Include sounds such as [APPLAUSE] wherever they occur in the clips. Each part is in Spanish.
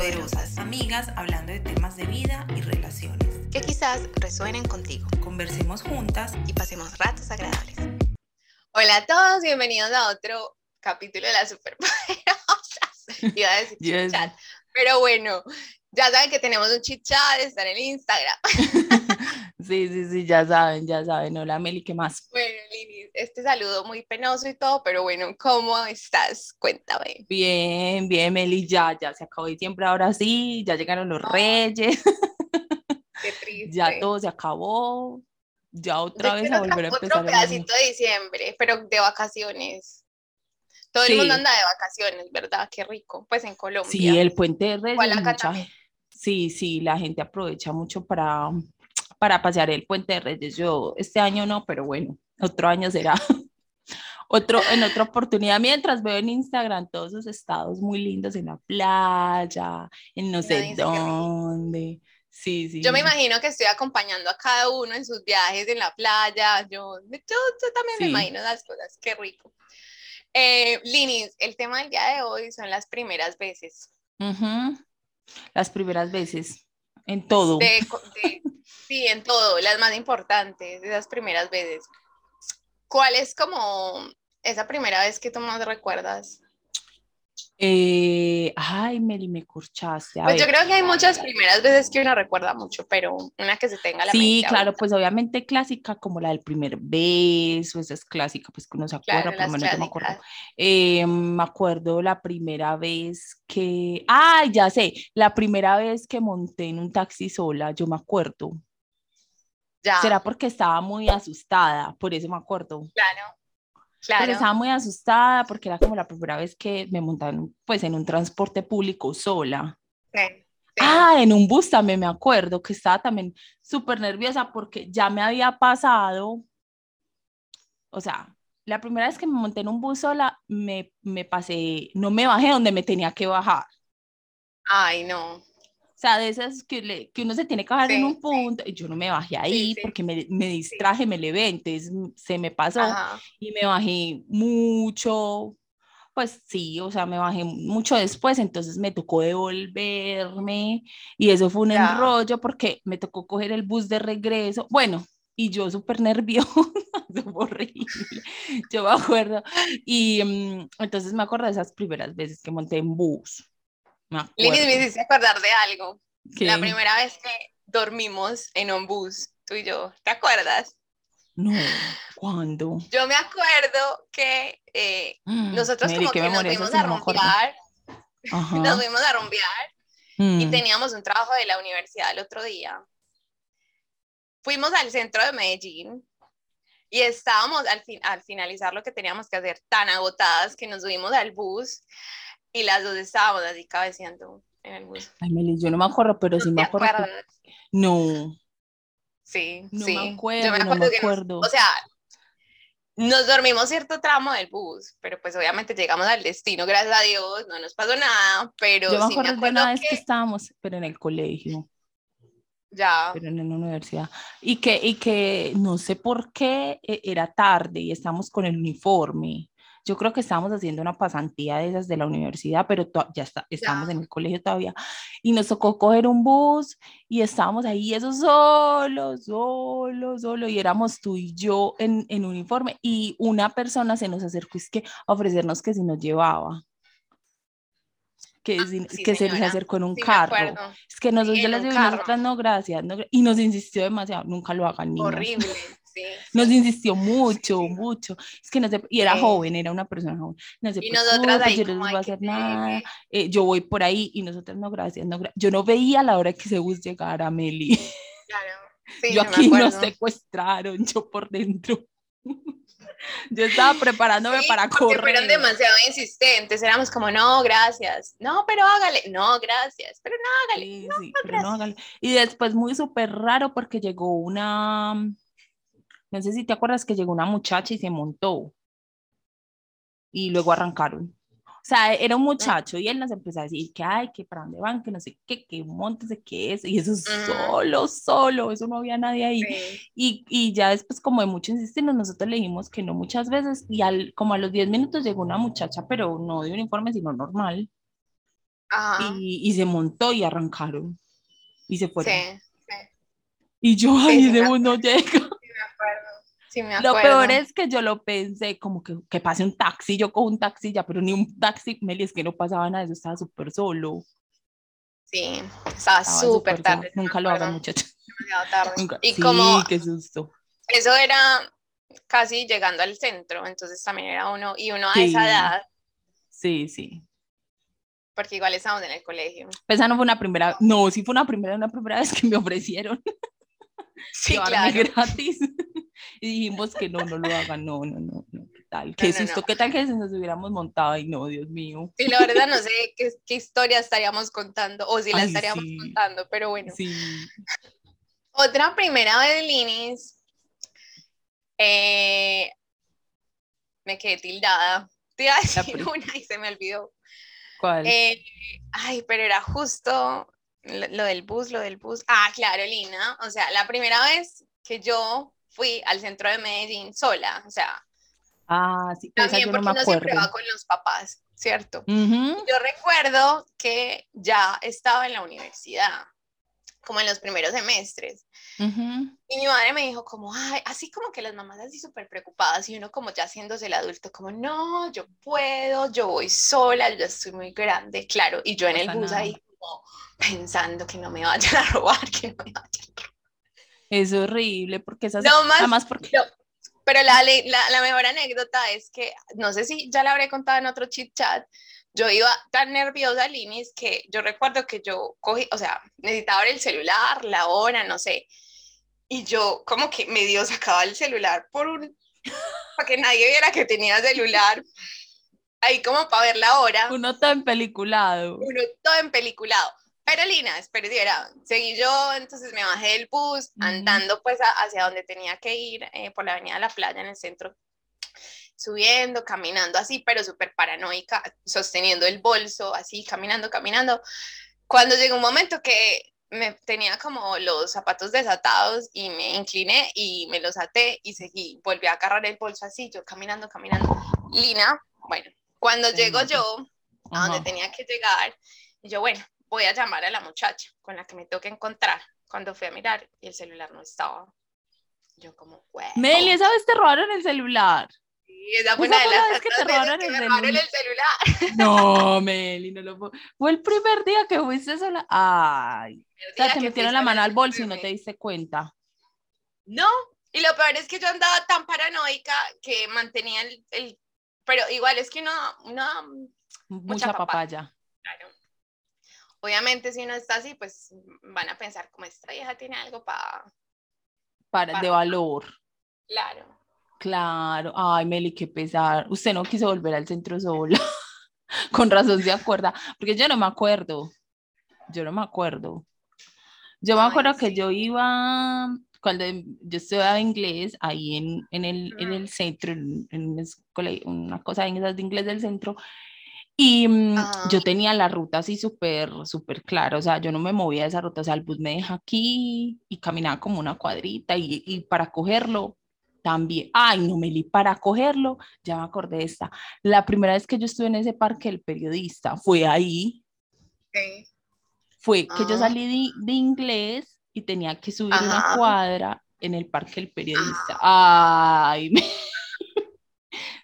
poderosas, amigas hablando de temas de vida y relaciones. Que quizás resuenen contigo. Conversemos juntas y pasemos ratos agradables. Hola a todos, bienvenidos a otro capítulo de las superpoderosas. [LAUGHS] Iba a decir Yes. chat, pero bueno, ya saben que tenemos un chit chat, está en el Instagram. [LAUGHS] Sí, sí, sí, ya saben, ya saben. Hola Meli, ¿qué más? Bueno, Lili, este saludo muy penoso y todo, pero bueno, ¿cómo estás? Cuéntame. Bien, bien, Meli, ya, ya se acabó diciembre, ahora sí, ya llegaron los reyes, Qué triste. ya todo se acabó, ya otra Yo vez a volver a otro empezar. año. pedacito de diciembre, pero de vacaciones. Todo el mundo anda de vacaciones, ¿verdad? Qué rico. Pues en Colombia. Sí, el puente de Reyes, mucha sí, sí, la gente aprovecha mucho para, para pasear el puente de Reyes. Yo este año no, pero bueno, otro año será. [LAUGHS] Otro, en otra oportunidad, mientras veo en Instagram todos esos estados muy lindos en la playa, en no sé dónde. Sí, sí. Yo me imagino que estoy acompañando a cada uno en sus viajes en la playa. Yo, yo, yo también me Sí. imagino las cosas. Qué rico. Eh, Linis, el tema del día de hoy son las primeras veces. Ujú. Las primeras veces, en todo. Sí, en todo, las más importantes, esas primeras veces. ¿Cuál es como esa primera vez que tú más recuerdas? Eh, ay, Meli, me corchaste. A Pues yo ver. creo que hay muchas primeras veces que uno recuerda mucho, pero una que se tenga la Sí, mente claro, ahorita. pues obviamente clásica como la del primer beso, esa es clásica, pues que uno se acuerda, Claro, por lo menos yo me acuerdo. Eh, me acuerdo la primera vez que, ay, ya sé, la primera vez que monté en un taxi sola, yo me acuerdo. Ya, Será porque estaba muy asustada, por eso me acuerdo. claro, Pero claro. estaba muy asustada porque era como la primera vez que me un- pues en un transporte público sola. Sí, sí. Ah, en un bus también me acuerdo que estaba también súper nerviosa porque ya me había pasado, o sea, la primera vez que me monté en un bus sola, me, me pasé, no me bajé donde me tenía que bajar. Ay, no. O sea, de esas que, le- que uno se tiene que bajar en Sí, un sí. punto, y yo no me bajé ahí sí. porque me, me distraje, me levé, entonces mm, se me pasó Ajá. y me bajé mucho, pues sí, o sea, me bajé mucho después, entonces me tocó devolverme y eso fue un Ya. enrollo porque me tocó coger el bus de regreso, bueno, y yo súper nerviosa, [LAUGHS] horrible, yo me acuerdo, y mm, entonces me acuerdo de esas primeras veces que monté en bus, Linis, me hiciste acordar de algo. que La primera vez que dormimos en un bus, tú y yo, ¿te acuerdas? no, ¿cuándo? Yo me acuerdo que eh, nosotros Mary, como qué que nos fuimos a rumbear, nos fuimos a rumbear y Mm. teníamos un trabajo de la universidad el otro día. Fuimos al centro de Medellín y estábamos al, fin, al finalizar lo que teníamos que hacer tan agotadas que nos subimos al bus y las dos estábamos así cabeceando en el bus. Ay, Meli, yo no me acuerdo, pero ¿No sí me acuerdo. que-? No, Sí, No sí. me Yo acuerdo, no me que nos- acuerdo. o sea, nos dormimos cierto tramo del bus, pero pues obviamente llegamos al destino, gracias a Dios, no nos pasó nada, pero yo me sí me acuerdo de acuerdo una vez que que estábamos, pero en el colegio, ya, pero en la universidad, y que, y que no sé por qué eh, era tarde y estábamos con el uniforme. Yo creo que estábamos haciendo una pasantía de esas de la universidad, pero ya está, estábamos Ya. en el colegio todavía. Y nos tocó coger un bus y estábamos ahí, eso solo, solo, solo. Y éramos tú y yo en, en uniforme. Y una persona se nos acercó es que a ofrecernos que si nos llevaba. Que, Ah, sí, que se les acercó en un sí carro. Es que nosotros, Sí, en les digo, nosotras no, gracias. no y nos insistió demasiado, nunca lo hagan, niñas. Horrible, sí. Nos insistió mucho, sí. mucho. Es que no sé, y era Sí. joven, era una persona joven. No se Y nosotras ahí yo no les voy a "Ay, qué hacer nada. pegue". eh, yo voy por ahí y nosotras no, gracias, no, gra-". Yo no veía la hora que ese bus llegara, Meli. Claro. [LAUGHS] Sí, yo aquí nos secuestraron, yo por dentro. [LAUGHS] Yo estaba preparándome Sí, para correr. fueron demasiado insistentes, éramos como, no, gracias, no, pero hágale, no, gracias, pero no, hágale. Sí, sí, pero no hágale. Y después muy súper raro porque llegó una, no sé si te acuerdas que llegó una muchacha y se montó. Y luego arrancaron. O sea, era un muchacho y él nos empezó a decir que, ay, que para dónde van, que no sé qué, que montese, que eso. Y eso solo, solo, eso no había nadie ahí. Sí. Y, y ya después, como de mucho insistirnos, nosotros le dijimos que no muchas veces. Y al, como a los 10 minutos llegó una muchacha, pero no de uniforme, sino normal. Ajá. y, y se montó y arrancaron y se fueron. Sí, sí, Y yo, ay, ese me bus no llega. Sí me acuerdo. Sí me Lo peor es que yo lo pensé, como que, que pase un taxi, yo cojo un taxi ya, pero ni un taxi, Meli, es que no pasaba nada, eso estaba súper solo. Sí, estaba súper tarde. Nunca lo hagan, muchachos. [LAUGHS] Y sí, como qué susto. eso era casi llegando al centro, entonces también era uno, y uno a Sí. esa edad, Sí, sí. porque igual estábamos en el colegio. Esa no fue una primera, no, sí fue una primera, una primera [LAUGHS] vez que me ofrecieron [LAUGHS] Sí, claro. [LAUGHS] gratis. Y dijimos que no, no lo hagan, no, no, no, no, ¿qué tal? Qué No, susto, no. qué tal que se nos hubiéramos montado, ay no, Dios mío. Sí, la verdad no sé qué, qué historia estaríamos contando, o si la Ay, estaríamos sí. contando, pero bueno. Sí, Otra primera vez de Linis, eh, me quedé tildada. Te iba a decir una y se me olvidó. ¿cuál? Eh, ay, pero era justo lo, lo del bus, lo del bus. Ah, claro, Lina. O sea, la primera vez que yo fui al centro de Medellín sola, o sea, ah, sí, también no porque me uno siempre va con los papás, ¿cierto? Yo recuerdo que ya estaba en la universidad, como en los primeros semestres. ujú. Y mi madre me dijo como, ay, así como que las mamás así súper preocupadas y uno como ya haciéndose el adulto, como, no, yo puedo, yo voy sola, yo estoy muy grande, claro. Y yo en el bus ahí como pensando que no me vayan a robar, que no me vayan a robar. Es horrible porque esas, No más, además porque, no, pero la, la, la mejor anécdota es que, no sé si ya la habré contado en otro chit chat, yo iba tan nerviosa, Linis, que yo recuerdo que yo cogí, o sea, necesitaba el celular, la hora, no sé, y yo como que medio sacaba el celular por un, para que nadie viera que tenía celular, ahí como para ver la hora, uno tan peliculado. uno todo empeliculado. Pero Lina, espera, seguí yo, entonces me bajé del bus, andando pues a- hacia donde tenía que ir, eh, por la avenida de la playa en el centro, subiendo, caminando así, pero súper paranoica, sosteniendo el bolso, así, caminando, caminando. Cuando llegó un momento que me tenía como los zapatos desatados y me incliné y me los até y seguí, volví a agarrar el bolso así, yo caminando, caminando. Lina, bueno, cuando Sí, llego yo a donde tenía que llegar, yo, bueno, voy a llamar a la muchacha con la que me tengo que encontrar. Cuando fui a mirar y el celular no estaba. Yo como, bueno. Meli, esa vez te robaron el celular. Y esa fue esa una de las vez que te robaron que el me robaron celular. el celular. [LAUGHS] No, Meli, no lo puedo. Fue el primer día que fuiste sola. Ay. O sea, te metieron la mano al bolso y no te diste cuenta. No, y lo peor es que yo andaba tan paranoica que mantenía el, el- pero igual es que uno, Mucha, papaya. papaya. claro, obviamente si uno está así, pues van a pensar como esta vieja tiene algo para, Para, de valor. claro. Claro. Ay, Meli, qué pesar. Usted no quiso volver al centro sola. [LAUGHS] Con razón se acuerda. Porque yo no me acuerdo. Yo no me acuerdo. Yo me Ay, acuerdo que sí. yo iba, cuando yo estudiaba inglés, ahí en, en, el, en el centro, en, en una, escuela- una cosa de esas de inglés del centro, y mm, yo tenía la ruta así súper, súper clara, o sea, yo no me movía de esa ruta, o sea, el bus me deja aquí y caminaba como una cuadrita y, y para cogerlo también, ay, no me li para cogerlo, ya me acordé de esta, la primera vez que yo estuve en ese parque, el periodista fue ahí, Sí. fue que yo Ah. salí de, de inglés y tenía que subir una Ajá. cuadra en el parque del periodista. Ay, me- [LAUGHS]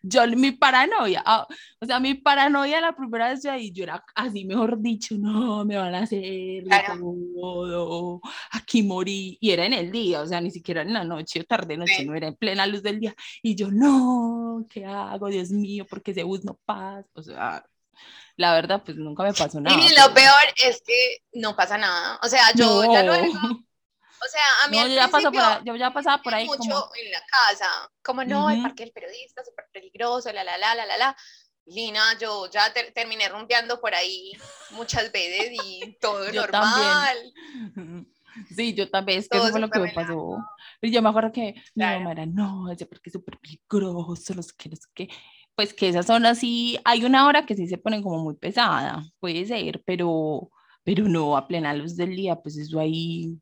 yo mi paranoia, ah, o sea, mi paranoia la primera vez ahí, yo era así, mejor dicho, no, me van a hacer Claro. todo, aquí morí, y era en el día, o sea, ni siquiera en la noche o tarde noche, Sí. no era en plena luz del día, y yo, no, ¿qué hago? Dios mío, porque ese bus no pasa, o sea, la verdad, pues nunca me pasó nada. Y lo peor es que no pasa nada. O sea, yo ya No. luego, o sea, a mí No, al yo ya, paso por ahí- yo ya pasaba por ahí mucho como, en la casa, como no, el Ujú. parque del periodista, súper peligroso, la, la, la, la, la, la. Lina, yo ya ter- terminé rumbeando por ahí muchas veces y todo [LAUGHS] Yo normal. [LAUGHS] Sí, yo también, es que Todo eso fue lo que me pasó. Y yo me acuerdo que mi Claro. mamá era, no, ese parque es súper peligroso, no sé qué, no sé qué. Pues que esas zonas sí, hay una hora que sí se ponen como muy pesada, puede ser, pero, pero no a plena luz del día, pues eso ahí,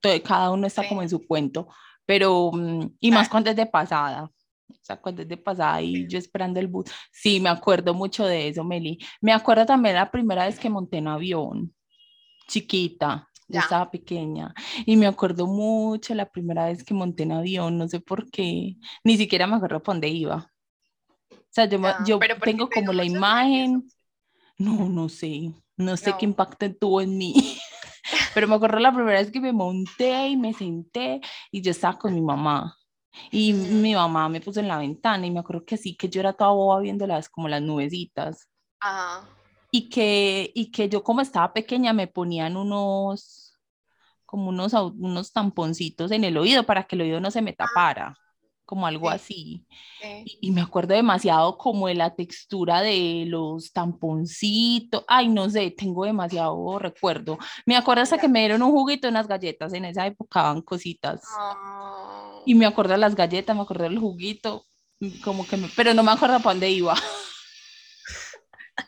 todo, cada uno está como Sí. en su cuento, pero, mm, y más cuando es de pasada. O sea, cuando es de pasada y yo esperando el bus. Sí, me acuerdo mucho de eso, Meli. Me acuerdo también la primera vez que monté en avión, chiquita, yo estaba pequeña. Y me acuerdo mucho la primera vez que monté en avión, no sé por qué. Ni siquiera me acuerdo para dónde iba. O sea, yo, me- Ya, yo tengo como la imagen. No, no sé. No sé qué No. impacto tuvo en mí. [LAUGHS] Pero me acuerdo la primera vez que me monté y me senté y yo estaba con mi mamá. Y mi mamá me puso en la ventana y me acuerdo que sí, que yo era toda boba viendo las, como las nubecitas. Ajá. Y que, y que yo como estaba pequeña me ponían unos, como unos, unos tamponcitos en el oído para que el oído no se me tapara, como algo sí. así. sí. Y, y me acuerdo demasiado como de la textura de los tamponcitos. Ay, no sé, tengo demasiado recuerdo. Me acuerdo hasta que me dieron un juguito, unas galletas. En esa época daban cositas. Oh. Y me acuerdo de las galletas, me acuerdo del juguito. Como que me, pero no me acuerdo para dónde iba. [LAUGHS]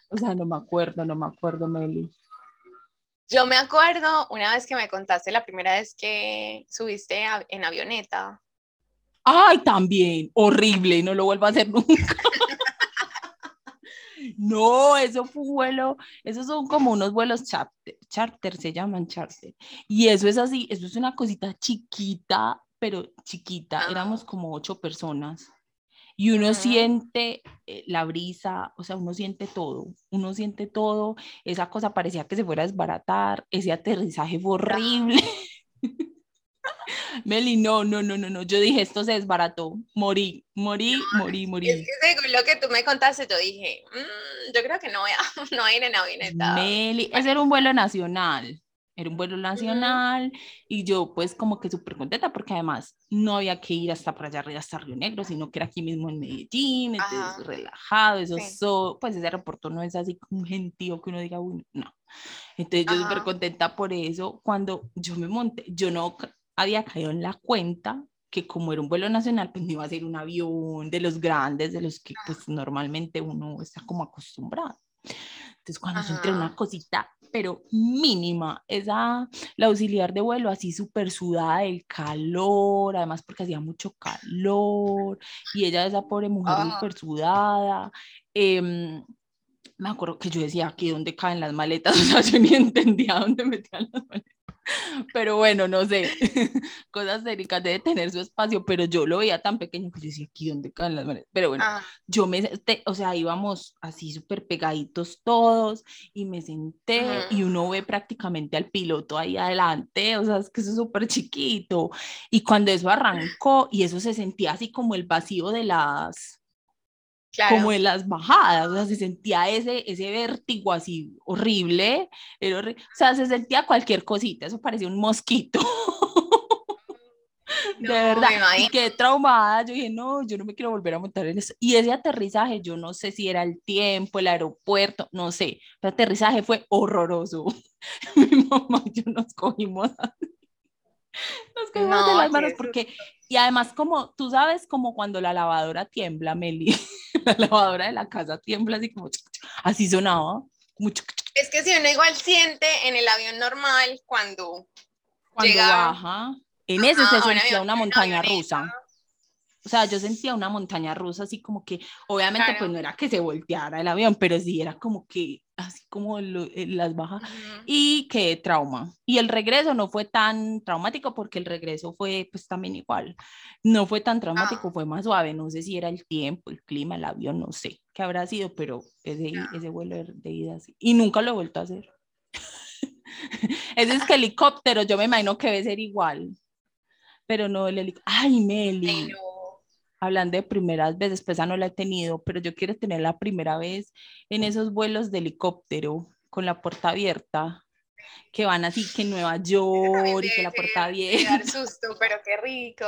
O sea, no me acuerdo, no me acuerdo, Meli. Yo me acuerdo una vez que me contaste la primera vez que subiste en avioneta. Ay, también, horrible, no lo vuelvo a hacer nunca. [LAUGHS] No, eso fue un vuelo, esos son como unos vuelos charter, charter se llaman charter. Y eso es así, eso es una cosita chiquita, pero chiquita, éramos Ajá. como ocho personas. Y uno Ujú. siente eh, la brisa, o sea, uno siente todo, uno siente todo, esa cosa parecía que se fuera a desbaratar, ese aterrizaje fue horrible. [LAUGHS] Meli, no, no, no, no, no, yo dije, esto se desbarató, morí, morí, morí, morí. Es que según lo que tú me contaste, yo dije, "Mm, yo creo que no voy a, [LAUGHS] no voy a ir en avioneta. Meli, ese era un vuelo nacional, era un vuelo nacional y yo pues como que súper contenta porque además no había que ir hasta para allá arriba, hasta Río Negro, sino que era aquí mismo en Medellín, entonces Ajá. relajado, eso Sí. so- pues ese aeropuerto no es así como un gentío que uno diga, "Uy, no. Entonces yo súper contenta por eso, cuando yo me monté, yo no había caído en la cuenta que como era un vuelo nacional, pues no iba a ser un avión de los grandes, de los que pues normalmente uno está como acostumbrado. Entonces, cuando yo entré en una cosita, pero mínima, esa, la auxiliar de vuelo así súper sudada del calor, además porque hacía mucho calor, y ella, esa pobre mujer Ah. súper sudada, em, me acuerdo que yo decía, aquí dónde caen las maletas, [LAUGHS] o sea, yo ni entendía dónde metían las maletas. Pero bueno, no sé, [LAUGHS] cosas técnicas debe tener su espacio, pero yo lo veía tan pequeño que yo decía, aquí dónde caen las maletas. Pero bueno, Ah, yo me, te- o sea, íbamos así súper pegaditos todos y me senté y uno ve prácticamente al piloto ahí adelante, o sea, es que eso es súper chiquito. Y cuando eso arrancó y eso se sentía así como el vacío de las, claro. como en las bajadas, o sea, se sentía ese, ese vértigo así horrible, horri- o sea, se sentía cualquier cosita, eso parecía un mosquito. [LAUGHS] De verdad, y quedé traumada, yo dije, no, yo no me quiero volver a montar en eso. Y ese aterrizaje, yo no sé si era el tiempo, el aeropuerto, no sé, el aterrizaje fue horroroso. [LAUGHS] Mi mamá y yo nos cogimos, nos cogimos de No, las qué manos porque, y además como, tú sabes como cuando la lavadora tiembla, Meli, [LAUGHS] la lavadora de la casa tiembla así como, así sonaba, como Es que si uno igual siente en el avión normal cuando cuando Llega- baja. En ese Ajá, se sentía avión- una una montaña avioneta. rusa. O sea, yo sentía una montaña rusa así como que, obviamente Claro. pues no era que se volteara el avión, pero sí era como que, así como lo- eh, las bajas. Y qué trauma. Y el regreso no fue tan traumático porque el regreso fue pues también igual. No fue tan traumático, Ah. fue más suave. No sé si era el tiempo, el clima, el avión, no sé qué habrá sido, pero ese, vuelo de- de ida así. Y nunca lo he vuelto a hacer. [LAUGHS] ese es que helicóptero, yo me imagino que debe ser igual. Pero no el helicóptero. Ay, Meli Ay, no. Hablando de primeras veces, pues esa no la he tenido, pero yo quiero tener la primera vez en esos vuelos de helicóptero con la puerta abierta, que van así que en Nueva [LAUGHS] York y que la puerta abierta. dar [LAUGHS] susto, pero qué rico.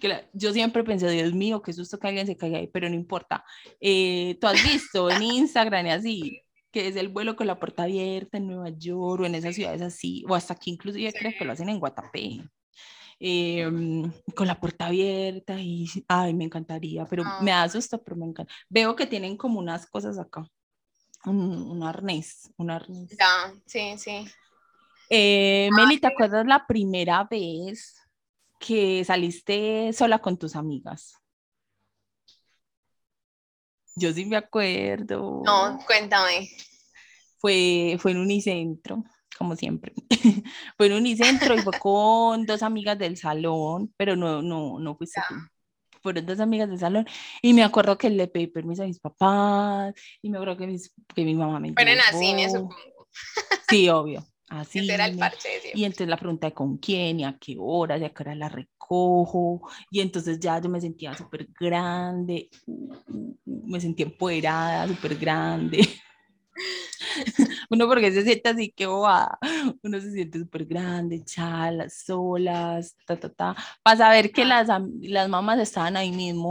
que la- yo siempre pensé, Dios mío, qué susto que alguien se caiga ahí, pero no importa. Eh, Tú has visto en Instagram y así, que es el vuelo con la puerta abierta en Nueva York o en esas ciudades así, o hasta aquí inclusive creo que lo hacen en Guatapé. Eh, con la puerta abierta y ay, me encantaría, pero me da susto, pero me encanta. Veo que tienen como unas cosas acá, un, un arnés, un arnés. Ya, sí, sí. Eh, Meli, ¿te acuerdas la primera vez que saliste sola con tus amigas? Yo sí me acuerdo. No, cuéntame. Fue, fue en Unicentro, como siempre. [LAUGHS] fue en Unicentro y fue con dos amigas del salón, pero no, no, no fuiste tú. Fueron dos amigas del salón y me acuerdo que le pedí permiso a mis papás y me acuerdo que, mis, que mi mamá me Fueron a cine, supongo. Sí, obvio. Así. [LAUGHS] Ese era el parche de Y entonces la pregunta de con quién y a qué hora, y a qué hora la recojo. Y entonces ya yo me sentía súper grande, uh, uh, uh, me sentía empoderada, súper grande. [LAUGHS] Uno porque se siente así, que bobada. Uno se siente súper grande, chalas, solas, ta, ta, ta. Para saber que las, am- las mamás estaban ahí mismo.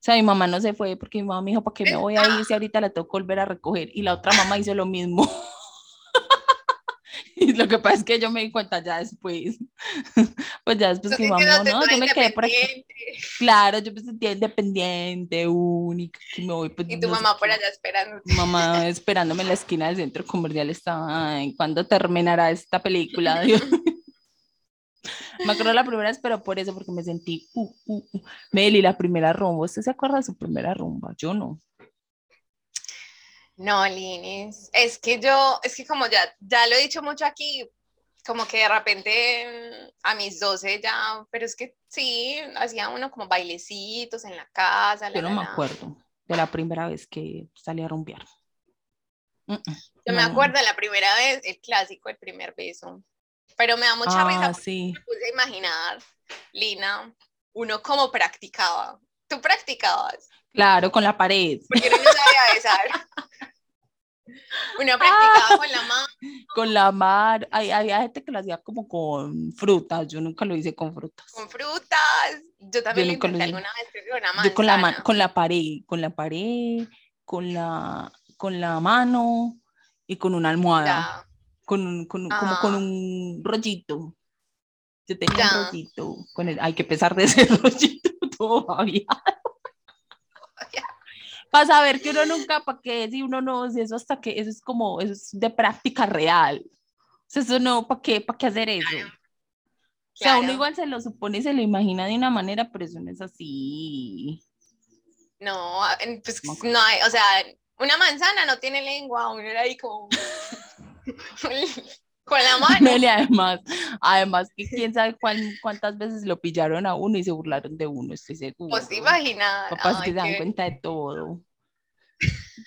O sea, mi mamá no se fue porque mi mamá me dijo, ¿para qué me voy a ir si ahorita la tengo que volver a recoger? Y la otra mamá hizo lo mismo. [LAUGHS] Y [LAUGHS] lo que pasa es que yo me di cuenta ya después. [LAUGHS] Pues ya después que sintiéndote no, yo me quedé por aquí. Claro, yo me sentía independiente, única, que me voy. Pues, Y tu no mamá por allá esperando. Mamá esperándome en la esquina del centro comercial estaba, ay, ¿cuándo terminará esta película? [LAUGHS] Dios. Me acuerdo la primera vez, pero por eso, porque me sentí, uh, uh, uh. Meli, la primera rumba, ¿usted se acuerda de su primera rumba? Yo no. No, Linis, es que yo, es que como ya, ya lo he dicho mucho aquí, como que de repente mm, a mis 12 ya, pero es que sí, hacía uno como bailecitos en la casa. Yo la, no la, me acuerdo de la primera vez que salí a rumbear. Yo me acuerdo de la primera vez, el clásico, el primer beso. Pero me da mucha risa Ah, porque sí. me puse a imaginar, Lina, uno cómo practicaba. Tú practicabas, Claro, con la pared, porque no sabía besar. [LAUGHS] Uno practicaba con la mano. [LAUGHS] con la mar. Hay, había gente que lo hacía como con frutas. Yo nunca lo hice con frutas. con frutas. Yo también lo lo intenté hice. alguna vez, con una la, ma- con la pared, con la pared, con la, con la mano y con una almohada, Ya. con, un- con, como con Ah. un rollito. Yo tenía Ya. un rollito, con el, hay que pesar de ese [LAUGHS] rollito todavía. Para saber que uno nunca, para qué, si uno no, si eso hasta que, eso es como, eso es de práctica real. O sea, eso no, ¿para qué, para qué hacer eso? O sea, uno Claro. igual se lo supone y se lo imagina de una manera, pero eso no es así. No, a- en- pues no hay, o sea, una manzana no tiene lengua, uno era ahí como [LAUGHS] con la [LAUGHS] mano. Además, además que quién sabe cuán- cuántas veces lo pillaron a uno y se burlaron de uno, estoy seguro. Pues te imaginas. Papás ay, que se dan cuenta de todo.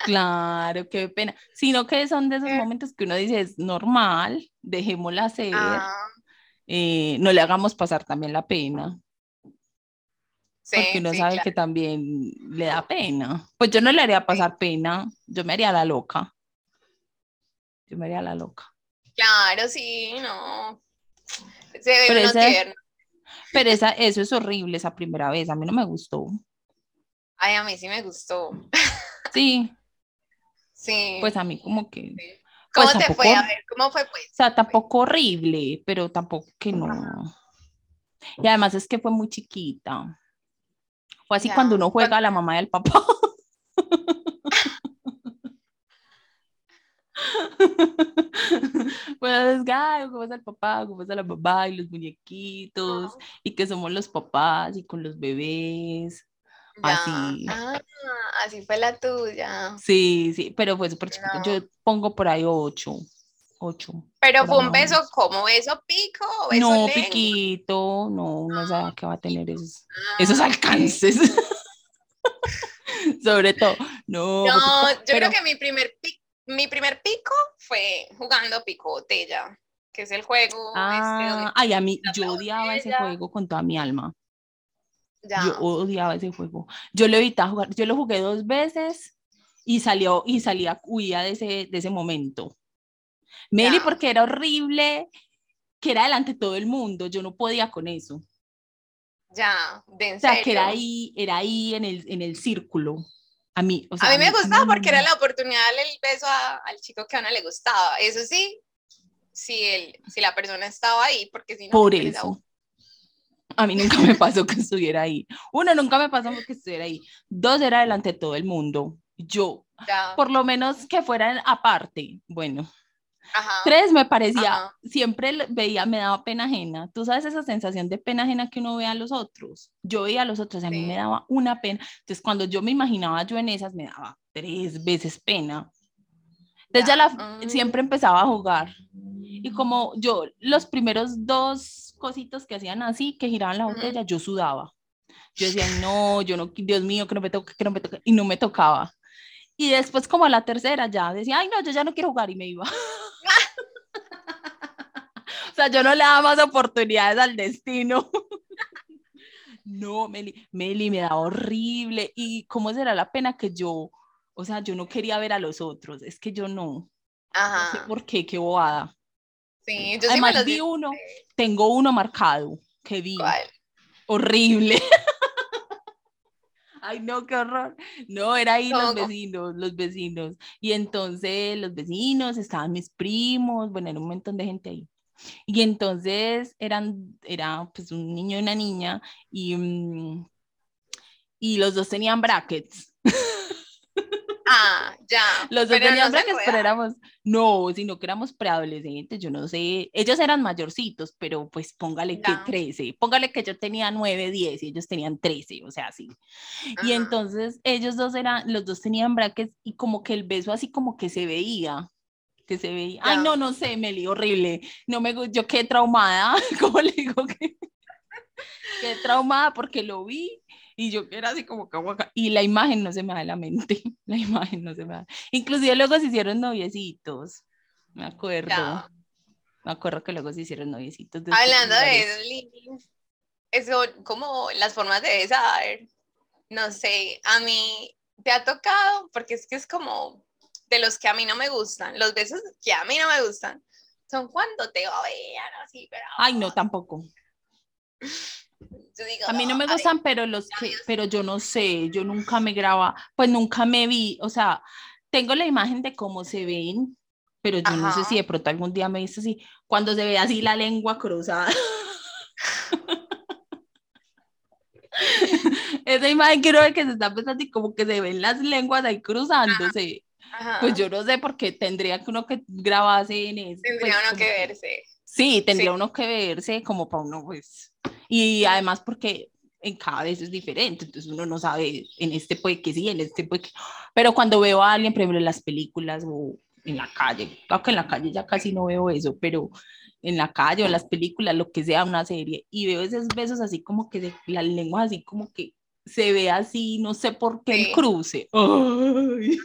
Claro, qué pena. Sino que son de esos Eh. momentos que uno dice, es normal, dejémosla hacer, Ah, eh, no le hagamos pasar también la pena, sí, porque uno sí, sabe claro. que también le da pena. Pues yo no le haría pasar pena, yo me haría la loca. Yo me haría la loca. Claro, sí, no. Se ve Pero uno tierno. Pero esa, eso es horrible, esa primera vez, a mí no me gustó. Ay, a mí sí me gustó. [LAUGHS] Sí, Sí. pues a mí como que, ¿Cómo pues te tampoco- fue? A ver, ¿cómo fue pues? o sea, tampoco horrible, pero tampoco que no. Y además es que fue muy chiquita. Fue así Ya, cuando uno juega a la mamá del papá. [LAUGHS] Pues, ay, juegas al papá, juegas a la mamá y los muñequitos, y que somos los papás y con los bebés. Ya. Así. Ah, así fue la tuya. Sí, sí, pero fue súper chiquito. No. Yo pongo por ahí ocho. Ocho. Pero fue un beso como beso pico beso No, lengua? piquito, no, uno sabe que va a tener esos, Ah, esos alcances. [LAUGHS] Sobre todo, [LAUGHS] no. No, yo pero- creo que mi primer, pi- mi primer pico fue jugando pico botella, que es el juego este Ah, donde ay, a mí, yo odiaba ese juego con toda mi alma. ya. Yo odiaba ese juego. Yo lo evitaba jugar, yo lo jugué dos veces y salió, y salía, huía de ese, de ese momento. Meli, Ya. porque era horrible, que era delante de todo el mundo, yo no podía con eso. Ya, de en O sea, que era serio. ahí, era ahí en el, en el círculo. A mí, o sea, a mí me gustaba porque era la oportunidad de darle el beso a- al chico que a uno le gustaba. Eso sí, si, el, si la persona estaba ahí, porque si no, Por eso. A mí nunca me [LAUGHS] pasó que estuviera ahí. Uno, nunca me pasó que estuviera ahí. Dos, era delante de todo el mundo. Yo, Ya. por lo menos que fueran aparte. Bueno, Ajá. Tres me parecía, Ajá. siempre veía, me daba pena ajena. Tú sabes esa sensación de pena ajena que uno ve a los otros. Yo veía a los otros, a mí me daba una pena. Entonces, cuando yo me imaginaba yo en esas, me daba tres veces pena. Entonces ya, Ya, la, mm. siempre empezaba a jugar. Y como yo, los primeros dos cositos que hacían así, que giraban la botella, yo sudaba. Yo decía, "Ay, no, yo no, Dios mío, que no me toque, que no me toque, y no me tocaba. Y después como a la tercera ya decía, ay, no, yo ya no quiero jugar y me iba. [LAUGHS] [LAUGHS] o sea, yo no le daba más oportunidades al destino. [LAUGHS] no, Meli, Meli, me daba horrible. ¿Y cómo será la pena que yo, o sea, yo no quería ver a los otros? Es que yo no, no sé Ajá. por qué, qué bobada. Sí, yo sí me Además vi uno, tengo uno marcado que vi. ¿Cuál? Horrible. [LAUGHS] Ay, no, qué horror. No, era ahí los vecinos, los vecinos. Y entonces los vecinos, estaban mis primos, bueno, era un montón de gente ahí. Y entonces eran, era pues un niño y una niña y, mm, y los dos tenían brackets. Ah, ya. Los dos no tenían brackets, pero éramos, no, sino que éramos preadolescentes, yo no sé, ellos eran mayorcitos, pero pues póngale que Ya. 13, póngale que yo tenía 9, 10 y ellos tenían 13, o sea, así. Y entonces ellos dos eran, los dos tenían brackets y como que el beso así como que se veía, que se veía. Ay, Ya. no, no sé, Meli, horrible. No me yo quedé traumada, [LAUGHS] como le digo que quedé traumada porque lo vi y yo era así como que guaca- y la imagen no se me da de la mente, [LAUGHS] la imagen no se me da. Inclusive luego se hicieron noviecitos. Me acuerdo. Ya. Me acuerdo que luego se hicieron noviecitos. Hablando de eso, Lili, eso, como las formas de besar, no sé, a mí te ha tocado, porque es que es como de los que a mí no me gustan, los besos que a mí no me gustan, son cuando te babean así, pero Ay, no, tampoco. Yo digo, A mí no me "Ay, gustan, pero los que, pero yo no sé, yo nunca me graba, pues nunca me vi, o sea, tengo la imagen de cómo se ven, pero yo no sé si de pronto algún día me visto así, cuando se ve así la lengua cruzada. [LAUGHS] Esa imagen quiero ver que se está pensando y como que se ven las lenguas ahí cruzándose. ajá, Pues yo no sé por qué tendría que uno que grabarse en eso. tendría pues, uno como que verse. Sí, tendría Sí. uno que verse como para uno, pues. Y además porque en cada vez es diferente, entonces uno no sabe, en este puede que sí, en este puede que... Pero cuando veo a alguien, por ejemplo, en las películas o en la calle, claro que en la calle ya casi no veo eso, pero en la calle o en las películas, lo que sea, una serie, y veo esos besos así como que las lenguas así como que se ve así, no sé por qué el Sí. cruce. Ay.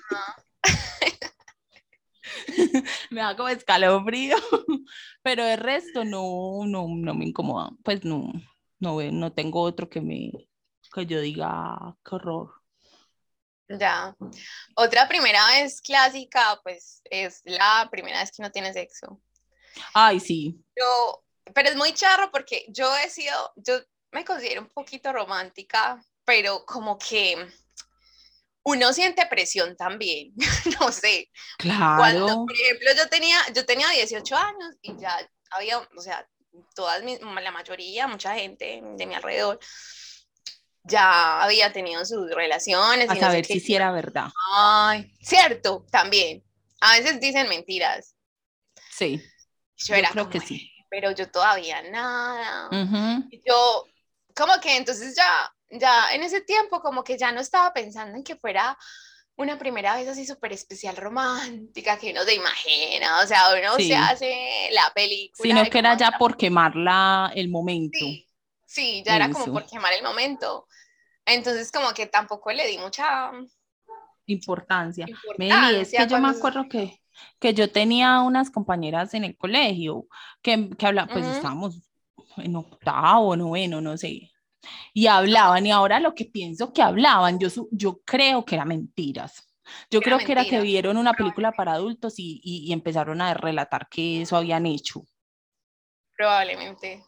[LAUGHS] me da como escalofrío, [LAUGHS] pero el resto no, no, no me incomoda, pues no, no, no tengo otro que me, que yo diga, "Ah, qué horror. Ya. Otra primera vez clásica, pues es la primera vez que no tiene sexo. Ay, sí, Yo, pero es muy charro porque yo he sido, yo me considero un poquito romántica, pero como que uno siente presión también, [LAUGHS] no sé. Cuando, claro, por ejemplo, yo tenía, yo tenía 18 años y ya había, o sea, todas mis, la mayoría, mucha gente de mi alrededor, ya había tenido sus relaciones. a y no sé saber qué. si era verdad. Ay, cierto, también. A veces dicen mentiras. Sí, Yo, yo era creo como, que sí. pero yo todavía nada. Ujú. Y Yo, como que entonces ya, ya en ese tiempo, como que ya no estaba pensando en que fuera una primera vez así súper especial romántica que uno se imagina, o sea, uno Sí. se hace la película. Sino que era ya por quemarla el momento. Sí, sí, ya era como por quemar el momento. Entonces, como que tampoco le di mucha Importancia. Meli, es que yo me acuerdo que, que yo tenía unas compañeras en el colegio que, que hablaban, pues estábamos en octavo, noveno, no sé, y hablaban, y ahora lo que pienso que hablaban, yo, su- yo creo que eran mentiras. Yo Era creo que era que mentira, vieron una película para adultos y, y, y empezaron a relatar que eso habían hecho. Probablemente.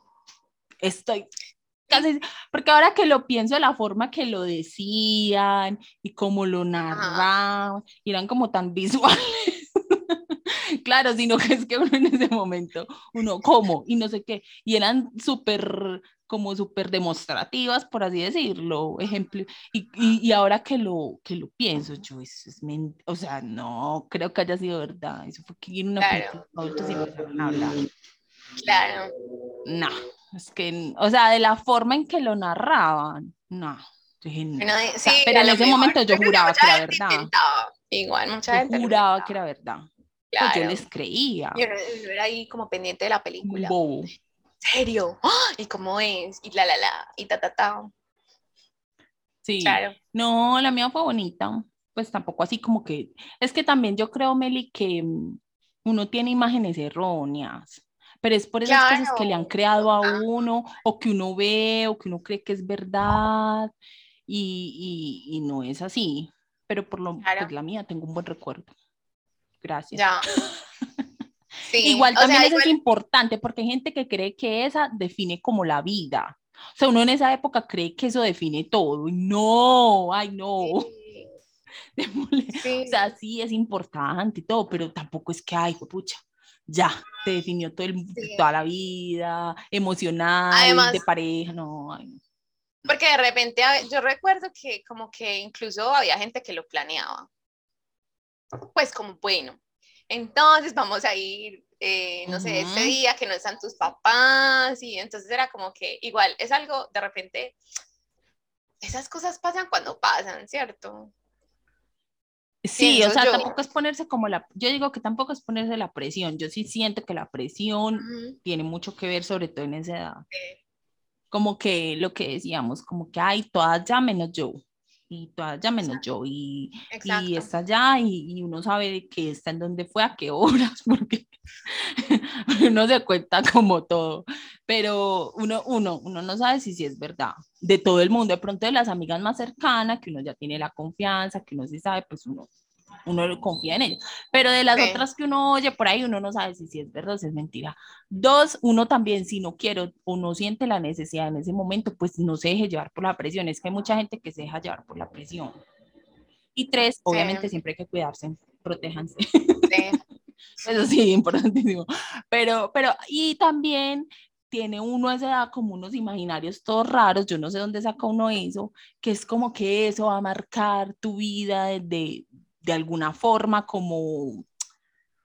Estoy casi, porque ahora que lo pienso, la forma que lo decían y cómo lo narraban, y eran como tan [LAUGHS] visuales. claro, sino que es que uno en ese momento, uno, ¿cómo? Y no sé qué, y eran súper como súper demostrativas, por así decirlo, ejemplo, y, y, y, ahora que lo, que lo pienso, yo, eso es, o sea, no creo que haya sido verdad, eso fue que en una claro. adultos empezaron a hablar. Claro. No, es que, o sea, de la forma en que lo narraban, no. Dije, no. Bueno, O sea, sí, pero en ese mejor. momento yo juraba que era verdad. Igual, mucha Yo gente. juraba que era verdad. Pues Claro. yo les creía. Yo, yo era ahí como pendiente de la película. Bobo. ¿En serio? ¡Ah! ¿Y cómo es? Y la, la, la. Y ta, ta, ta. Sí. Claro. No, la mía fue bonita. Pues tampoco así como que. Es que también yo creo, Meli, que mm, uno tiene imágenes erróneas. Pero es por esas cosas que le han creado a Ah. uno, o que uno ve, o que uno cree que es verdad, y, y, y no es así. Pero por lo Claro. pues la mía tengo un buen recuerdo. Gracias. Ya. [LAUGHS] Sí. Igual también sea, eso es igual- importante porque hay gente que cree que esa define como la vida. O sea, uno en esa época cree que eso define todo. No, ay, no. Sí, [LAUGHS] sí. O sea, sí es importante y todo, pero tampoco es que, ay, pucha, ya, te definió todo el, Sí. toda la vida, emocional, Además- de pareja, no, ay, no. Porque de repente, yo recuerdo que como que incluso había gente que lo planeaba. Pues como, bueno, entonces vamos a ir, eh, no sé, este día que no están tus papás, y entonces era como que igual, es algo, de repente, esas cosas pasan cuando pasan, ¿cierto? Sí, o sea, yo. tampoco es ponerse como la, yo digo que tampoco es ponerse la presión, yo sí siento que la presión tiene mucho que ver, sobre todo en esa edad. Como que lo que decíamos, como que, ay, todas ya menos yo, y todas ya menos yo, y, y está allá, y, y uno sabe que está en dónde fue, a qué [LAUGHS] horas, porque [LAUGHS] uno se cuenta como todo, pero uno, uno, uno no sabe si sí es verdad, de todo el mundo, de pronto de las amigas más cercanas, que uno ya tiene la confianza, que uno sí sabe, pues uno, uno confía en ellas, pero de las Sí. otras que uno oye por ahí, uno no sabe si es verdad o si es mentira. Dos, uno también, si no quiere o no siente la necesidad en ese momento, pues no se deje llevar por la presión. Es que hay mucha gente que se deja llevar por la presión. Y tres, obviamente siempre hay que cuidarse, protéjanse. Sí. [LAUGHS] Eso sí, importantísimo. Pero, pero, y también tiene uno a esa edad como unos imaginarios todos raros, yo no sé dónde saca uno eso, que es como que eso va a marcar tu vida de, de, alguna forma, como,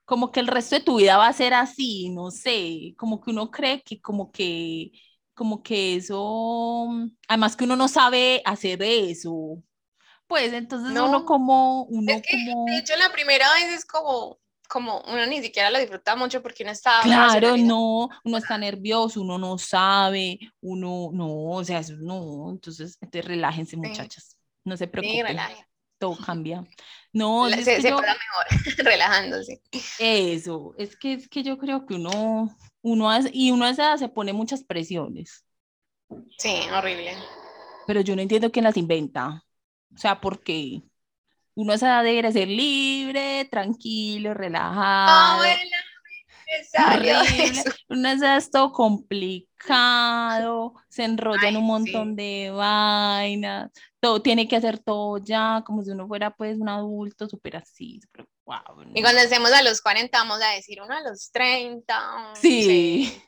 como que el resto de tu vida va a ser así, no sé, como que uno cree que como que, como que eso, además que uno no sabe hacer eso, pues entonces No. uno como, uno Es que, como... de hecho, la primera vez es como, como uno ni siquiera lo disfruta mucho porque uno está Claro, no, uno está nervioso, uno no sabe, uno no, o sea, eso no, entonces, entonces relájense muchachas, no se Sí, preocupen, relaje. todo cambia. No, La- se se yo- mejor [LAUGHS] relajándose. eso, es que, es que yo creo que uno, uno hace, y uno a esa edad se pone muchas presiones, Sí, horrible. pero yo no entiendo quién las inventa, o sea, porque uno a esa edad debería ser libre, tranquilo, relajado. Abuela, horrible. Uno es esto complicado, se enrolla en un montón sí. de vainas, todo tiene que hacer todo ya, como si uno fuera pues un adulto súper así, súper guau, Y cuando estemos a los 40, vamos a decir uno a los 30. Sí.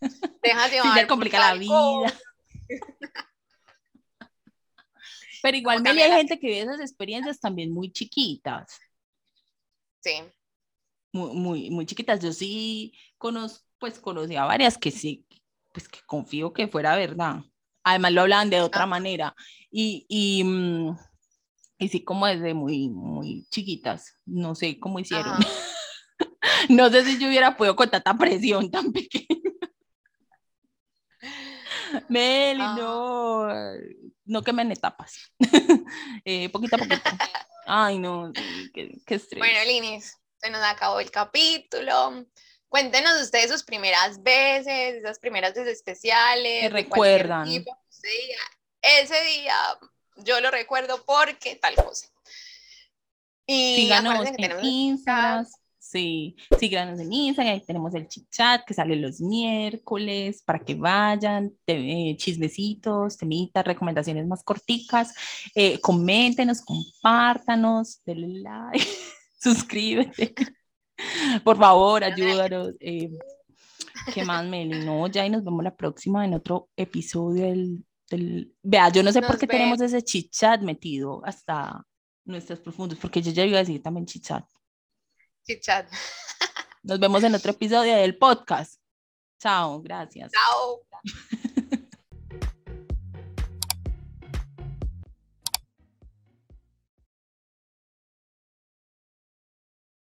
[LAUGHS] Deja Sí, llevar ya por complica la vida. Pero igual Meli, hay gente que vive esas experiencias también muy chiquitas, Sí, muy, muy, muy chiquitas. Yo sí conozco, pues conocí a varias que sí, pues que confío que fuera verdad. Además lo hablaban de otra Ah. manera. Y, y, mm, y sí, como desde muy, muy chiquitas. No sé cómo hicieron. Ajá. [LAUGHS] No sé si yo hubiera podido con tanta presión tan pequeña. [LAUGHS] Meli, Ajá. no. No quemen etapas. [LAUGHS] eh, poquito a poquito. Ay, no, qué, qué estrés. Bueno, Linis, se nos acabó el capítulo. Cuéntenos ustedes sus primeras veces, esas primeras veces especiales. Que recuerdan. tipo usted diga, Ese día yo lo recuerdo porque tal cosa. Y Síganos en tenemos Instagram. Sí, síganos en Instagram, ahí tenemos el chit chat que sale los miércoles para que vayan, te- eh, chismecitos, temitas, recomendaciones más corticas. Eh, coméntenos, compártanos, denle like, [LAUGHS] suscríbete. Por favor, ayúdanos. eh, ¿Qué más, Meli? No, ya y nos vemos la próxima en otro episodio del... del... Vea, yo no sé por qué tenemos ese chit-chat metido hasta nuestros profundos, porque yo ya iba a decir también chit-chat. Chichat. Nos vemos en otro episodio del podcast. Chao, gracias. Chao.